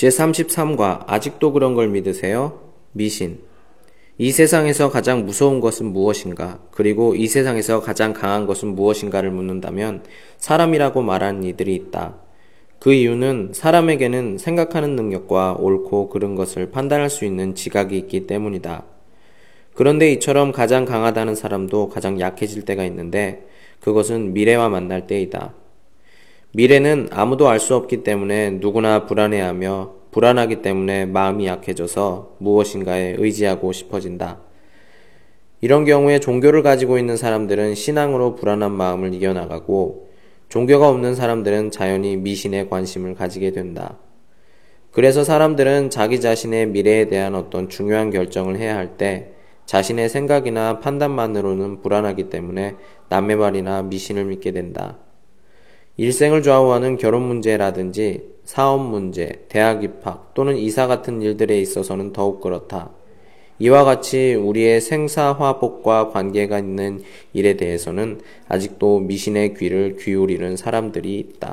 제33과 아직도 그런 걸 믿으세요? 미신. 이 세상에서 가장 무서운 것은 무엇인가? 그리고 이 세상에서 가장 강한 것은 무엇인가를 묻는다면 사람이라고 말하는 이들이 있다. 그 이유는 사람에게는 생각하는 능력과 옳고 그른 것을 판단할 수 있는 지각이 있기 때문이다. 그런데 이처럼 가장 강하다는 사람도 가장 약해질 때가 있는데 그것은 미래와 만날 때이다. 미래는 아무도 알 수 없기 때문에 누구나 불안해하며 불안하기 때문에 마음이 약해져서 무엇인가에 의지하고 싶어진다. 이런 경우에 종교를 가지고 있는 사람들은 신앙으로 불안한 마음을 이겨나가고 종교가 없는 사람들은 자연히 미신에 관심을 가지게 된다. 그래서 사람들은 자기 자신의 미래에 대한 어떤 중요한 결정을 해야 할 때 자신의 생각이나 판단만으로는 불안하기 때문에 남의 말이나 미신을 믿게 된다. 일생을 좌우하는 결혼 문제라든지 사업 문제, 대학 입학 또는 이사 같은 일들에 있어서는 더욱 그렇다. 이와 같이 우리의 생사화복과 관계가 있는 일에 대해서는 아직도 미신의 귀를 기울이는 사람들이 있다.